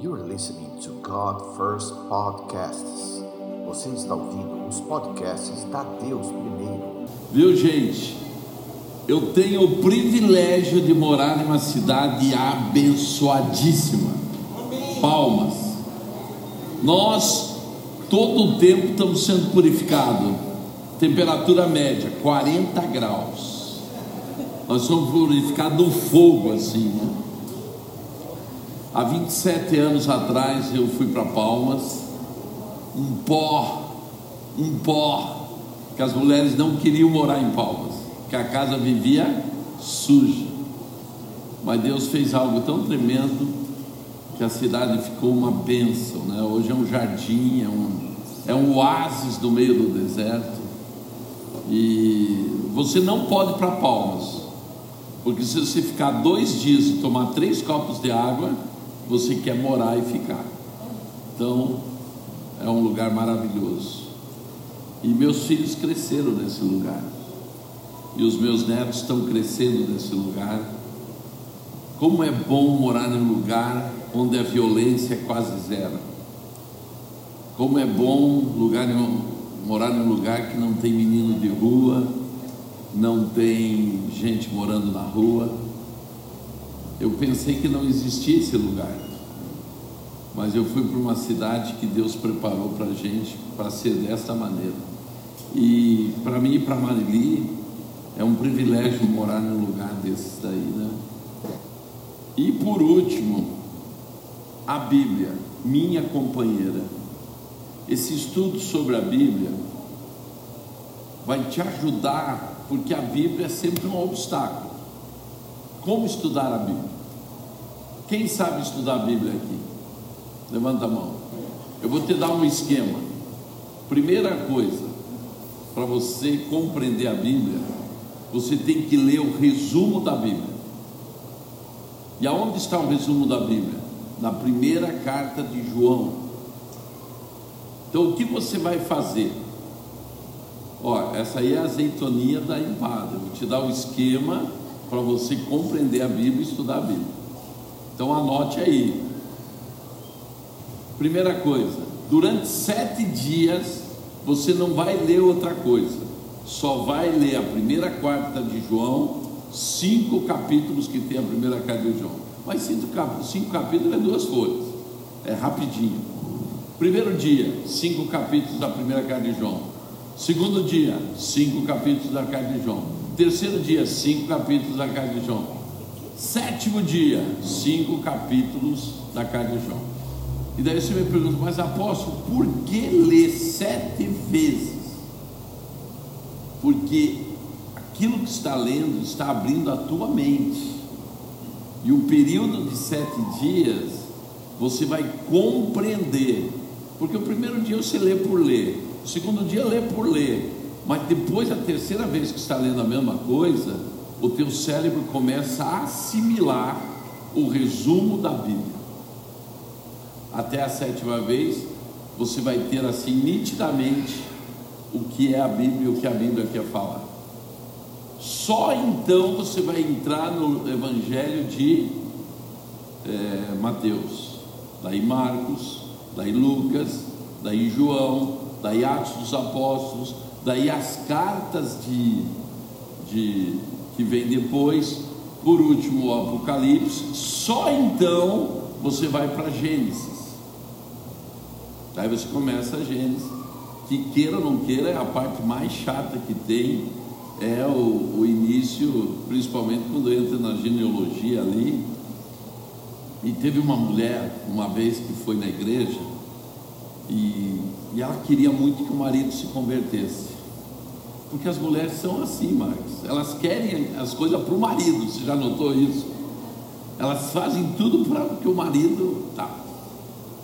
You're listening to God First Podcasts. Você está ouvindo os podcasts da Deus Primeiro. Viu, gente? Eu tenho o privilégio de morar em uma cidade abençoadíssima. Palmas. Nós, todo o tempo, estamos sendo purificados. Temperatura média, 40 graus. Nós somos purificados do fogo, assim, né? Há 27 anos atrás eu fui para Palmas, um pó, um pó, que as mulheres não queriam morar em Palmas, que a casa vivia suja. Mas Deus fez algo tão tremendo que a cidade ficou uma bênção, né? Hoje é um jardim, é um, é um oásis no meio do deserto. E você não pode ir para Palmas, porque se você ficar dois dias e tomar três copos de água, você quer morar e ficar. Então, é um lugar maravilhoso. E meus filhos cresceram nesse lugar. E os meus netos estão crescendo nesse lugar. Como é bom morar num lugar onde a violência é quase zero. Como é bom lugar, morar num lugar que não tem menino de rua, não tem gente morando na rua eu pensei que não existia esse lugar, mas eu fui para uma cidade que Deus preparou para a gente para ser dessa maneira. E para mim e para Marili é um privilégio morar num lugar desses daí, né? E por último, a Bíblia, minha companheira. Esse estudo sobre a Bíblia vai te ajudar, porque a Bíblia é sempre um obstáculo. Como estudar a Bíblia? Quem sabe estudar a Bíblia aqui? Levanta a mão. Eu vou te dar um esquema. Primeira coisa, para você compreender a Bíblia, você tem que ler o resumo da Bíblia. E aonde está o resumo da Bíblia? Na primeira carta de João. Então o que você vai fazer? Ó, essa aí é a azeitoninha da empada. Eu vou te dar o esquema para você compreender a Bíblia e estudar a Bíblia. Então anote aí. Primeira coisa, durante sete dias você não vai ler outra coisa, só vai ler a primeira quarta de João, cinco capítulos que tem a primeira carta de João. Mas cinco, cinco capítulos é duas folhas, é rapidinho. Primeiro dia, cinco capítulos da primeira carta de João. Segundo dia, cinco capítulos da carta de João. Terceiro dia, cinco capítulos da carta de João. Sétimo dia, cinco capítulos da carta de João. E daí você me pergunta, mas apóstolo, por que ler sete vezes? Porque aquilo que está lendo está abrindo a tua mente. E o período de sete dias você vai compreender. Porque o primeiro dia você lê por ler, o segundo dia lê por ler, mas depois, a terceira vez que está lendo a mesma coisa, o teu cérebro começa a assimilar o resumo da Bíblia. Até a sétima vez, você vai ter assim nitidamente o que é a Bíblia e o que a Bíblia quer falar. Só então você vai entrar no Evangelho de é, Mateus, daí Marcos, daí Lucas, daí João, daí Atos dos Apóstolos, daí as cartas de, de que vem depois, por último o Apocalipse, só então você vai para Gênesis. Aí você começa a Gênesis, que queira ou não queira, é a parte mais chata que tem, é o, o início, principalmente quando entra na genealogia ali. E teve uma mulher, uma vez que foi na igreja, e, e ela queria muito que o marido se convertesse. Porque as mulheres são assim, Marcos. Elas querem as coisas para o marido. Você já notou isso? Elas fazem tudo para que o marido. Tá.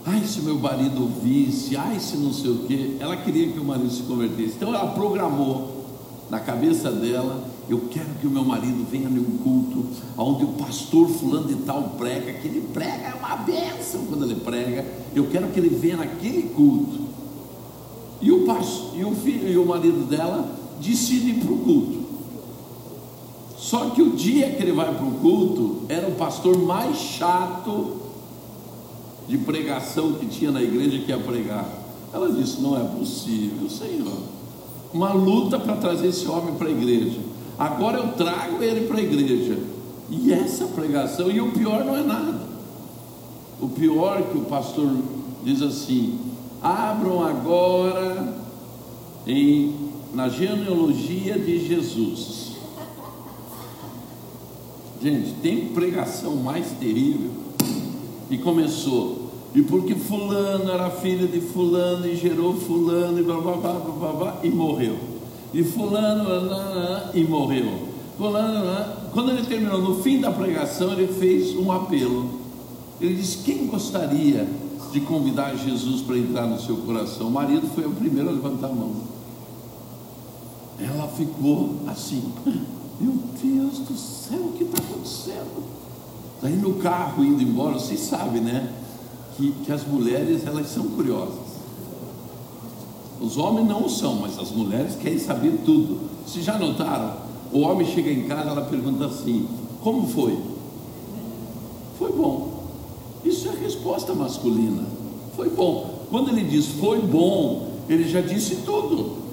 Ai, se meu marido ouvisse, ai, se não sei o quê. Ela queria que o marido se convertesse. Então ela programou na cabeça dela: eu quero que o meu marido venha num culto onde o pastor fulano de tal prega, que ele prega é uma bênção quando ele prega. Eu quero que ele venha naquele culto. E o, pastor, e o filho e o marido dela decide ir para o culto. Só que o dia que ele vai para o culto, era o pastor mais chato de pregação que tinha na igreja que ia pregar. Ela disse: Não é possível, Senhor. Uma luta para trazer esse homem para a igreja. Agora eu trago ele para a igreja. E essa pregação, e o pior não é nada. O pior que o pastor diz assim: abram agora em, na genealogia de Jesus. Gente, tem pregação mais terrível. E começou. E porque fulano era filho de fulano e gerou fulano e blá blá blá blá blá, e morreu. E fulano blá, blá, blá, e morreu. Fulano, blá, quando ele terminou, no fim da pregação, ele fez um apelo. Ele disse: Quem gostaria de convidar Jesus para entrar no seu coração? O marido foi o primeiro a levantar a mão. Ela ficou assim: Meu Deus do céu, o que está acontecendo? Daí no carro indo embora, vocês sabem, né? Que, que as mulheres elas são curiosas. Os homens não são, mas as mulheres querem saber tudo. Vocês já notaram? O homem chega em casa, ela pergunta assim: Como foi? Foi bom. Isso é resposta masculina. Foi bom. Quando ele diz foi bom, ele já disse tudo.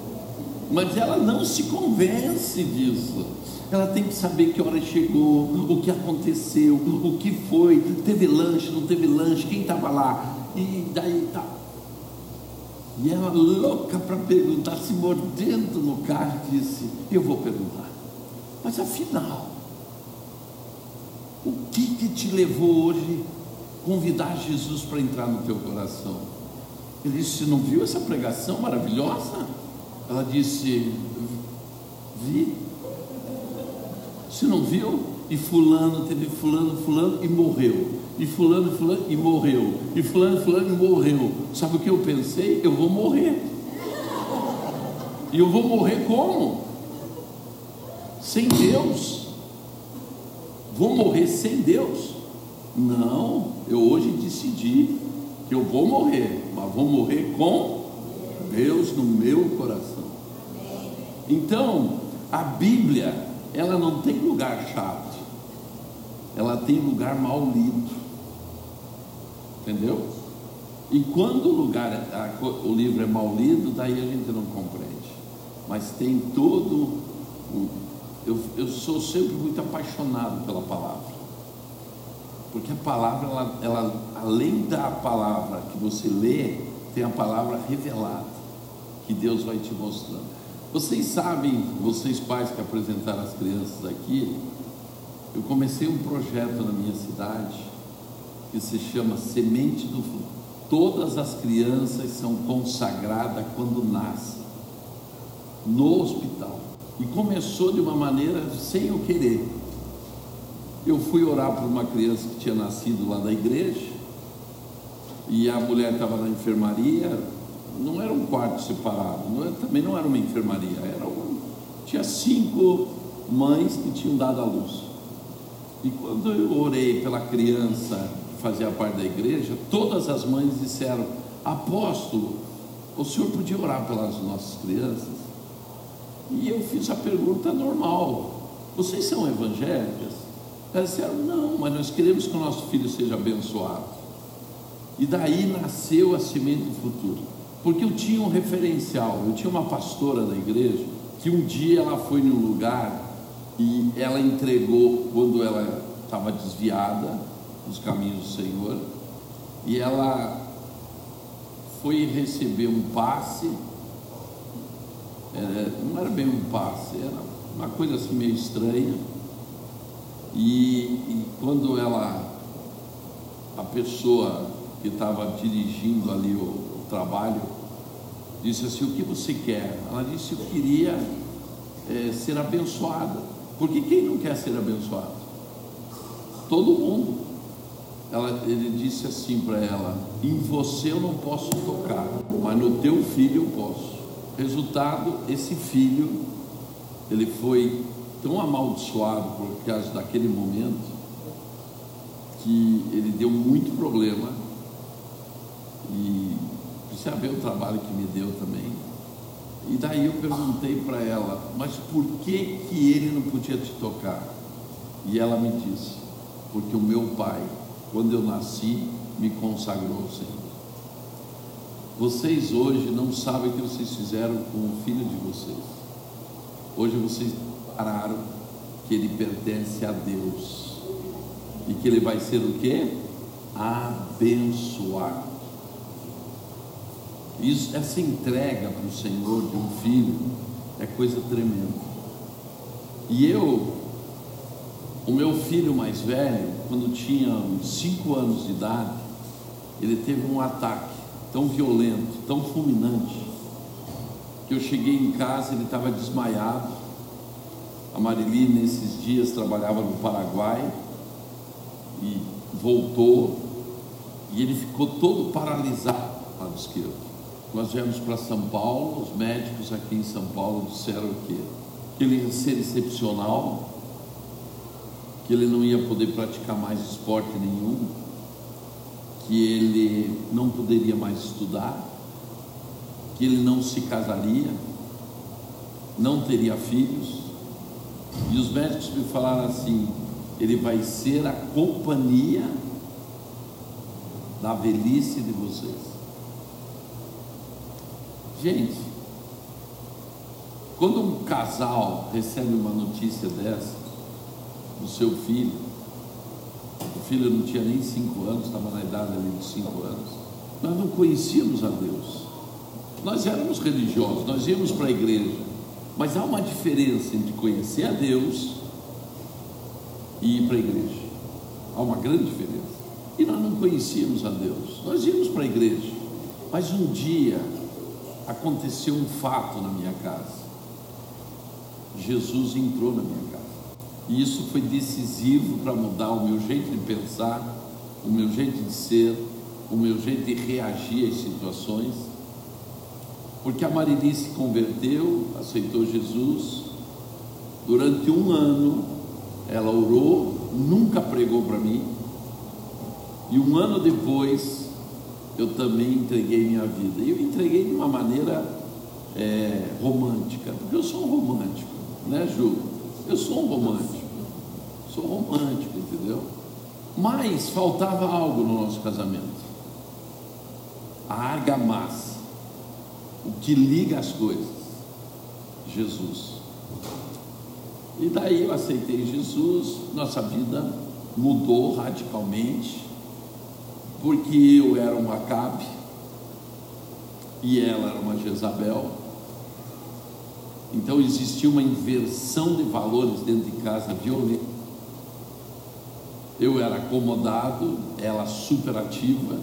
Mas ela não se convence disso. Ela tem que saber que hora chegou, o que aconteceu, o que foi, teve lanche, não teve lanche, quem estava lá. E daí tá. E ela louca para perguntar, se mordendo no carro, disse: Eu vou perguntar. Mas afinal, o que que te levou hoje convidar Jesus para entrar no teu coração? Ele disse: não viu essa pregação maravilhosa? Ela disse: Vi. Você não viu? E fulano teve fulano, fulano e morreu. E fulano, fulano e morreu. E fulano, fulano e morreu. Sabe o que eu pensei? Eu vou morrer. E eu vou morrer como? Sem Deus. Vou morrer sem Deus? Não, eu hoje decidi que eu vou morrer, mas vou morrer com Deus no meu coração. Então, a Bíblia, ela não tem lugar chato, ela tem lugar mal lido, entendeu? E quando o lugar, a, o livro é mal lido, daí a gente não compreende. Mas tem todo eu, eu sou sempre muito apaixonado pela palavra. Porque a palavra, ela, ela, além da palavra que você lê, tem a palavra revelada, que Deus vai te mostrando. Vocês sabem, vocês pais que apresentaram as crianças aqui, eu comecei um projeto na minha cidade que se chama Semente do Futuro. Todas as crianças são consagradas quando nascem no hospital. E começou de uma maneira sem eu querer. Eu fui orar por uma criança que tinha nascido lá da igreja, e a mulher estava na enfermaria, não era um quarto separado, não era, também não era uma enfermaria, era um, tinha cinco mães que tinham dado a luz. E quando eu orei pela criança que fazia parte da igreja, todas as mães disseram: Apóstolo, o senhor podia orar pelas nossas crianças? E eu fiz a pergunta normal: Vocês são evangélicas? Elas disseram: Não, mas nós queremos que o nosso filho seja abençoado. E daí nasceu a semente do futuro. Porque eu tinha um referencial, eu tinha uma pastora da igreja que um dia ela foi num lugar e ela entregou quando ela estava desviada dos caminhos do Senhor e ela foi receber um passe era, não era bem um passe, era uma coisa assim meio estranha. E, e quando ela, a pessoa que estava dirigindo ali o, trabalho, disse assim: O que você quer? Ela disse: Eu queria é, ser abençoada. Porque quem não quer ser abençoado? Todo mundo. Ela, ele disse assim para ela: Em você eu não posso tocar, mas no teu filho eu posso. Resultado, esse filho, ele foi tão amaldiçoado por causa daquele momento, que ele deu muito problema, e precisa ver o trabalho que me deu também. E daí eu perguntei para ela, mas por que, que ele não podia te tocar? E ela me disse, porque o meu pai, quando eu nasci, me consagrou ao Senhor. Vocês hoje não sabem o que vocês fizeram com o filho de vocês. Hoje vocês pararam que ele pertence a Deus e que ele vai ser o que? Abençoado. Isso, essa entrega para o Senhor de um filho é coisa tremenda. E eu, o meu filho mais velho, quando tinha uns 5 anos de idade, ele teve um ataque tão violento, tão fulminante, que eu cheguei em casa, ele estava desmaiado. A Marili, nesses dias, trabalhava no Paraguai e voltou, e ele ficou todo paralisado lado esquerdo. Nós viemos para São Paulo, os médicos aqui em São Paulo disseram que ele ia ser excepcional, que ele não ia poder praticar mais esporte nenhum, que ele não poderia mais estudar, que ele não se casaria, não teria filhos. E os médicos me falaram assim: ele vai ser a companhia da velhice de vocês. Gente, quando um casal recebe uma notícia dessa, do seu filho, o filho não tinha nem cinco anos, estava na idade ali de cinco anos, nós não conhecíamos a Deus. Nós éramos religiosos, nós íamos para a igreja, mas há uma diferença entre conhecer a Deus e ir para a igreja. Há uma grande diferença. E nós não conhecíamos a Deus, nós íamos para a igreja, mas um dia aconteceu um fato na minha casa. Jesus entrou na minha casa. E isso foi decisivo para mudar o meu jeito de pensar, o meu jeito de ser, o meu jeito de reagir às situações. Porque a Marili se converteu, aceitou Jesus. Durante um ano, ela orou, nunca pregou para mim. E um ano depois, eu também entreguei minha vida. E eu entreguei de uma maneira é, romântica, porque eu sou um romântico, né, Ju? Eu sou um romântico, sou romântico, entendeu? Mas faltava algo no nosso casamento: a argamassa, o que liga as coisas, Jesus. E daí eu aceitei Jesus, nossa vida mudou radicalmente porque eu era um Acabe e ela era uma Jezabel. Então existia uma inversão de valores dentro de casa violenta. Eu era acomodado, ela superativa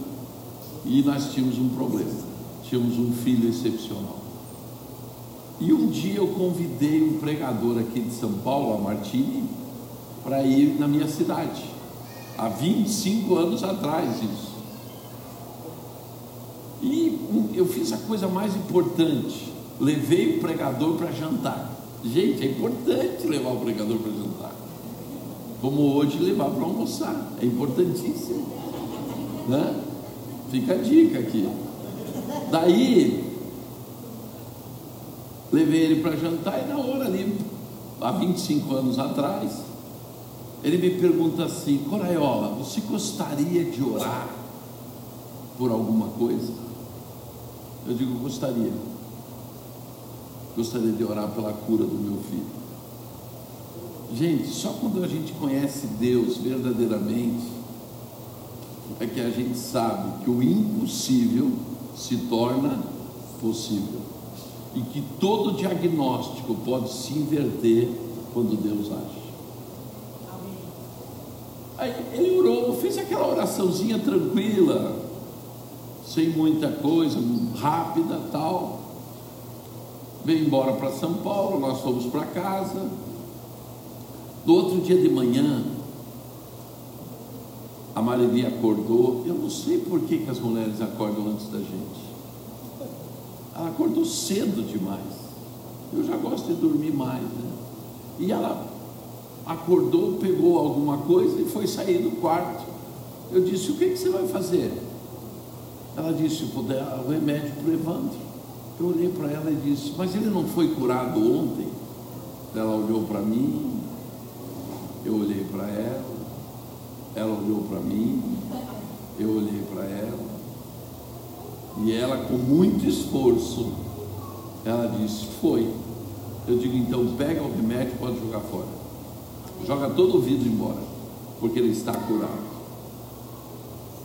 e nós tínhamos um problema. Tínhamos um filho excepcional. E um dia eu convidei um pregador aqui de São Paulo, a Martini, para ir na minha cidade. Há 25 anos atrás isso. E eu fiz a coisa mais importante: levei o pregador para jantar. Gente, é importante levar o pregador para jantar. Como hoje levar para almoçar. É importantíssimo. Né? Fica a dica aqui. Daí, levei ele para jantar e na hora ali, há 25 anos atrás, ele me pergunta assim: Coraiola, você gostaria de orar por alguma coisa? Eu digo, gostaria. Gostaria de orar pela cura do meu filho. Gente, só quando a gente conhece Deus verdadeiramente é que a gente sabe que o impossível se torna possível e que todo diagnóstico pode se inverter quando Deus age. Aí ele orou, fez aquela oraçãozinha tranquila, sem muita coisa, rápida tal. Veio embora para São Paulo, nós fomos para casa. No outro dia de manhã, a Marilia acordou. Eu não sei por que, que as mulheres acordam antes da gente. Ela acordou cedo demais. Eu já gosto de dormir mais, né? E ela acordou, pegou alguma coisa e foi sair do quarto. Eu disse: O que, que você vai fazer? Ela disse: vou dar o remédio para o Evandro. Eu olhei para ela e disse: Mas ele não foi curado ontem? Ela olhou para mim, eu olhei para ela, ela olhou para mim, Eu olhei para ela e ela, com muito esforço, ela disse: Foi. Eu digo: Então pega o remédio e pode jogar fora. Joga todo o vidro embora, porque ele está curado.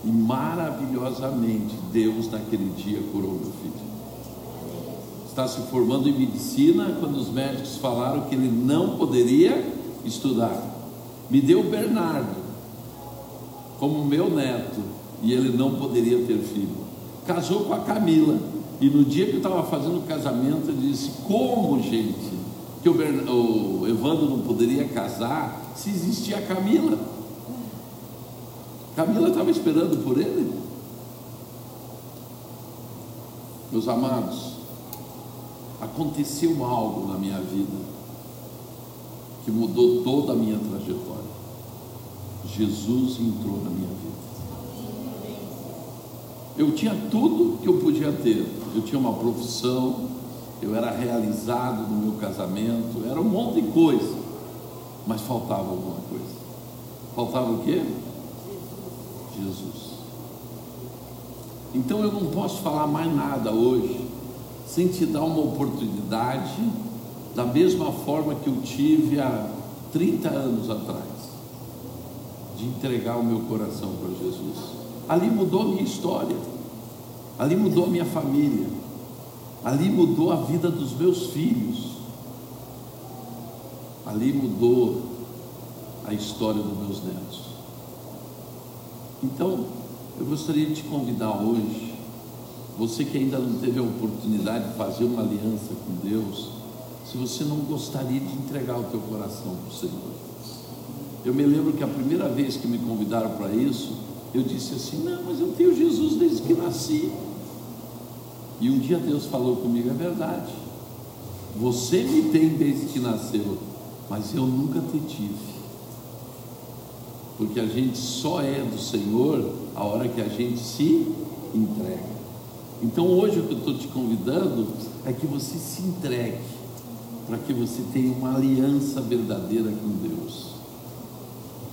E maravilhosamente, Deus naquele dia curou meu filho. Está se formando em medicina quando os médicos falaram que ele não poderia estudar. Me deu Bernardo como meu neto e ele não poderia ter filho. Casou com a Camila e no dia que eu estava fazendo o casamento, ele disse: Como, gente, que o, Bern... o Evandro não poderia casar se existia a Camila? Camila estava esperando por ele. Meus amados, aconteceu algo na minha vida que mudou toda a minha trajetória. Jesus entrou na minha vida. Eu tinha tudo que eu podia ter. Eu tinha uma profissão, eu era realizado no meu casamento, era um monte de coisa. Mas faltava alguma coisa. Faltava o quê? Jesus. Então eu não posso falar mais nada hoje sem te dar uma oportunidade, da mesma forma que eu tive há 30 anos atrás, de entregar o meu coração para Jesus. Ali mudou a minha história, ali mudou a minha família, ali mudou a vida dos meus filhos, ali mudou a história dos meus netos. Então, eu gostaria de te convidar hoje, você que ainda não teve a oportunidade de fazer uma aliança com Deus, se você não gostaria de entregar o teu coração para o Senhor. Eu me lembro que a primeira vez que me convidaram para isso, eu disse assim: Não, mas eu tenho Jesus desde que nasci. E um dia Deus falou comigo: É verdade, você me tem desde que nasceu, mas eu nunca te tive porque a gente só é do Senhor a hora que a gente se entrega. Então hoje o que eu estou te convidando é que você se entregue, para que você tenha uma aliança verdadeira com Deus.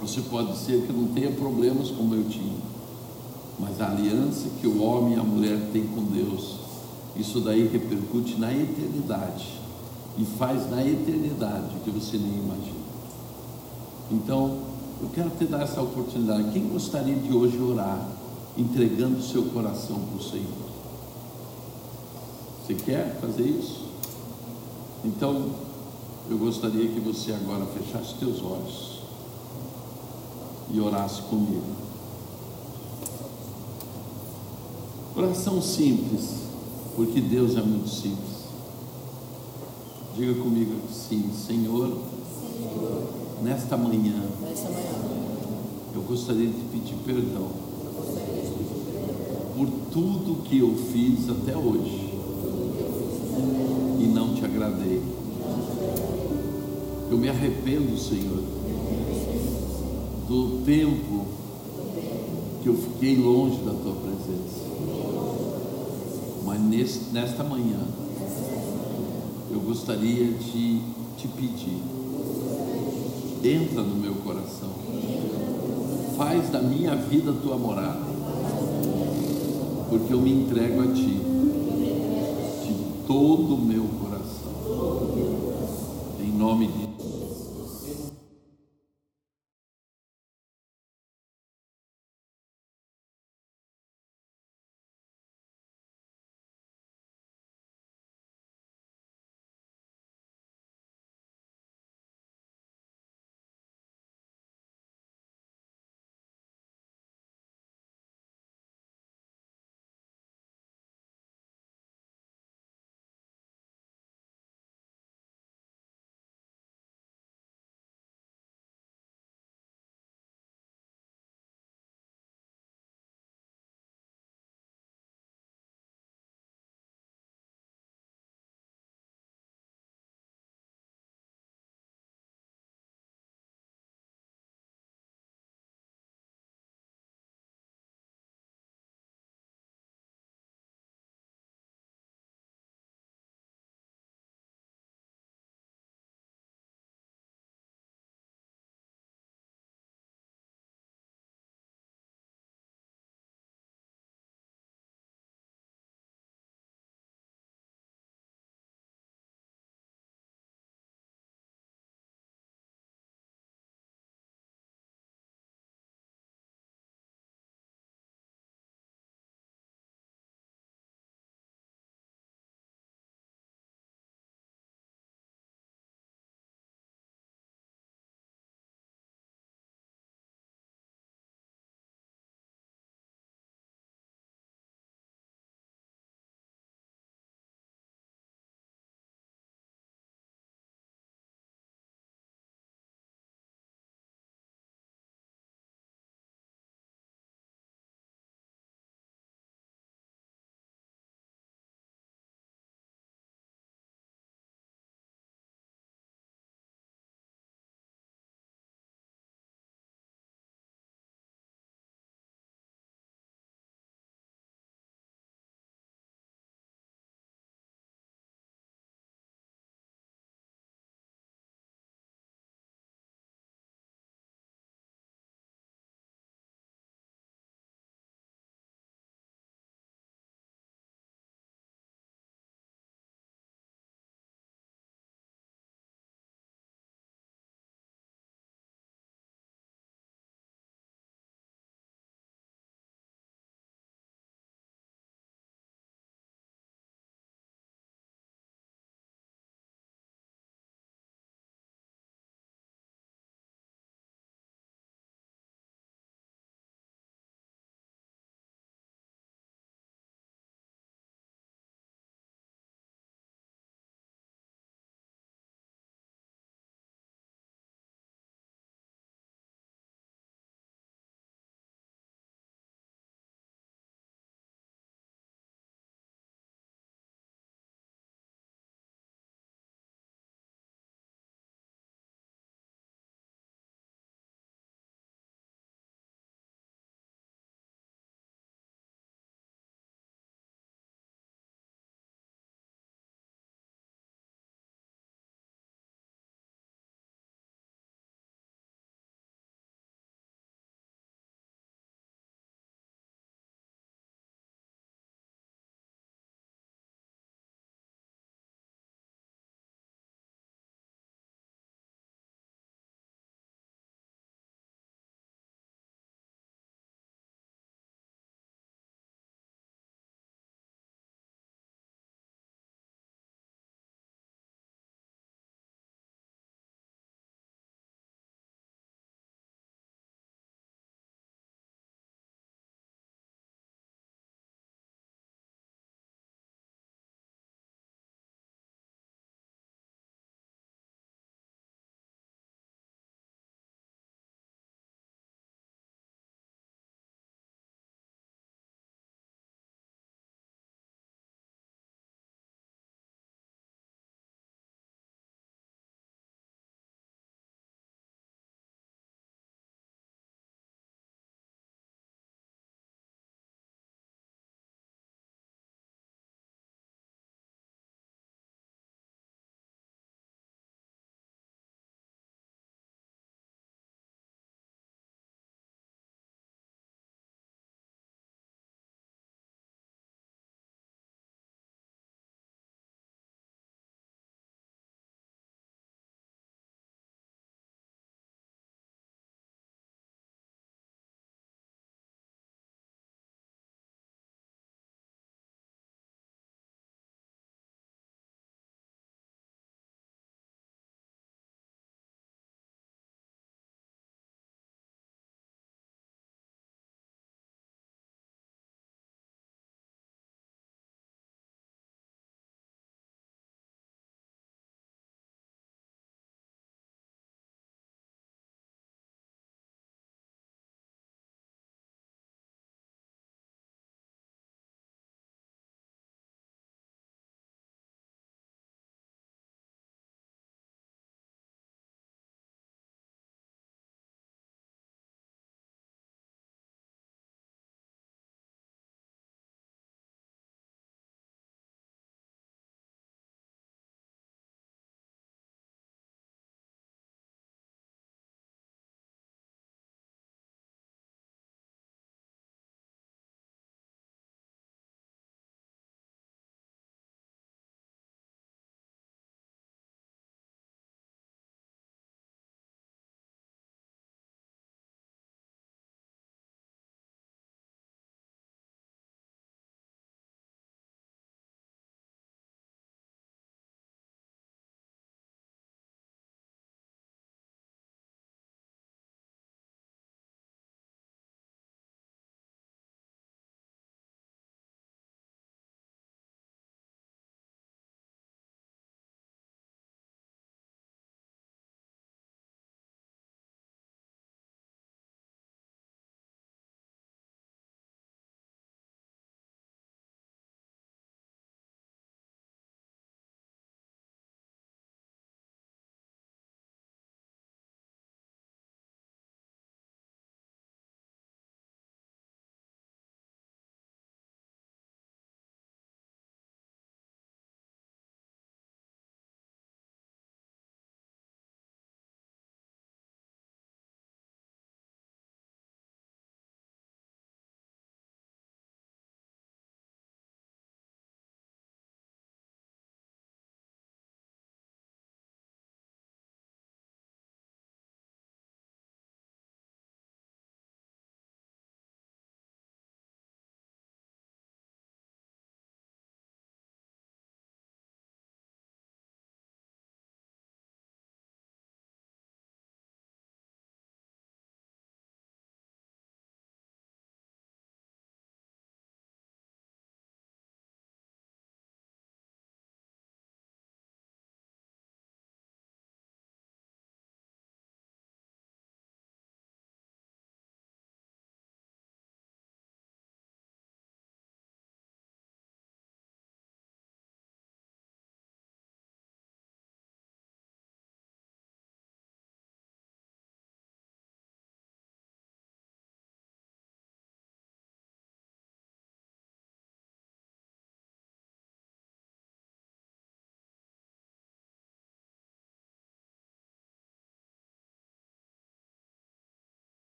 Você pode ser que não tenha problemas como eu tinha, mas a aliança que o homem e a mulher têm com Deus, isso daí repercute na eternidade e faz na eternidade que você nem imagina. Então, eu quero te dar essa oportunidade. Quem gostaria de hoje orar, entregando seu coração para o Senhor? Você quer fazer isso? Então, eu gostaria que você agora fechasse teus olhos e orasse comigo. Oração simples, porque Deus é muito simples. Diga comigo sim, Senhor, nesta manhã, eu gostaria de pedir perdão por tudo que eu fiz até hoje e não te agradei. Eu me arrependo, Senhor, do tempo que eu fiquei longe da tua presença. Mas nesta manhã, eu gostaria de te pedir, entra no meu coração, faz da minha vida tua morada, porque eu me entrego a ti de todo o meu coração, em nome de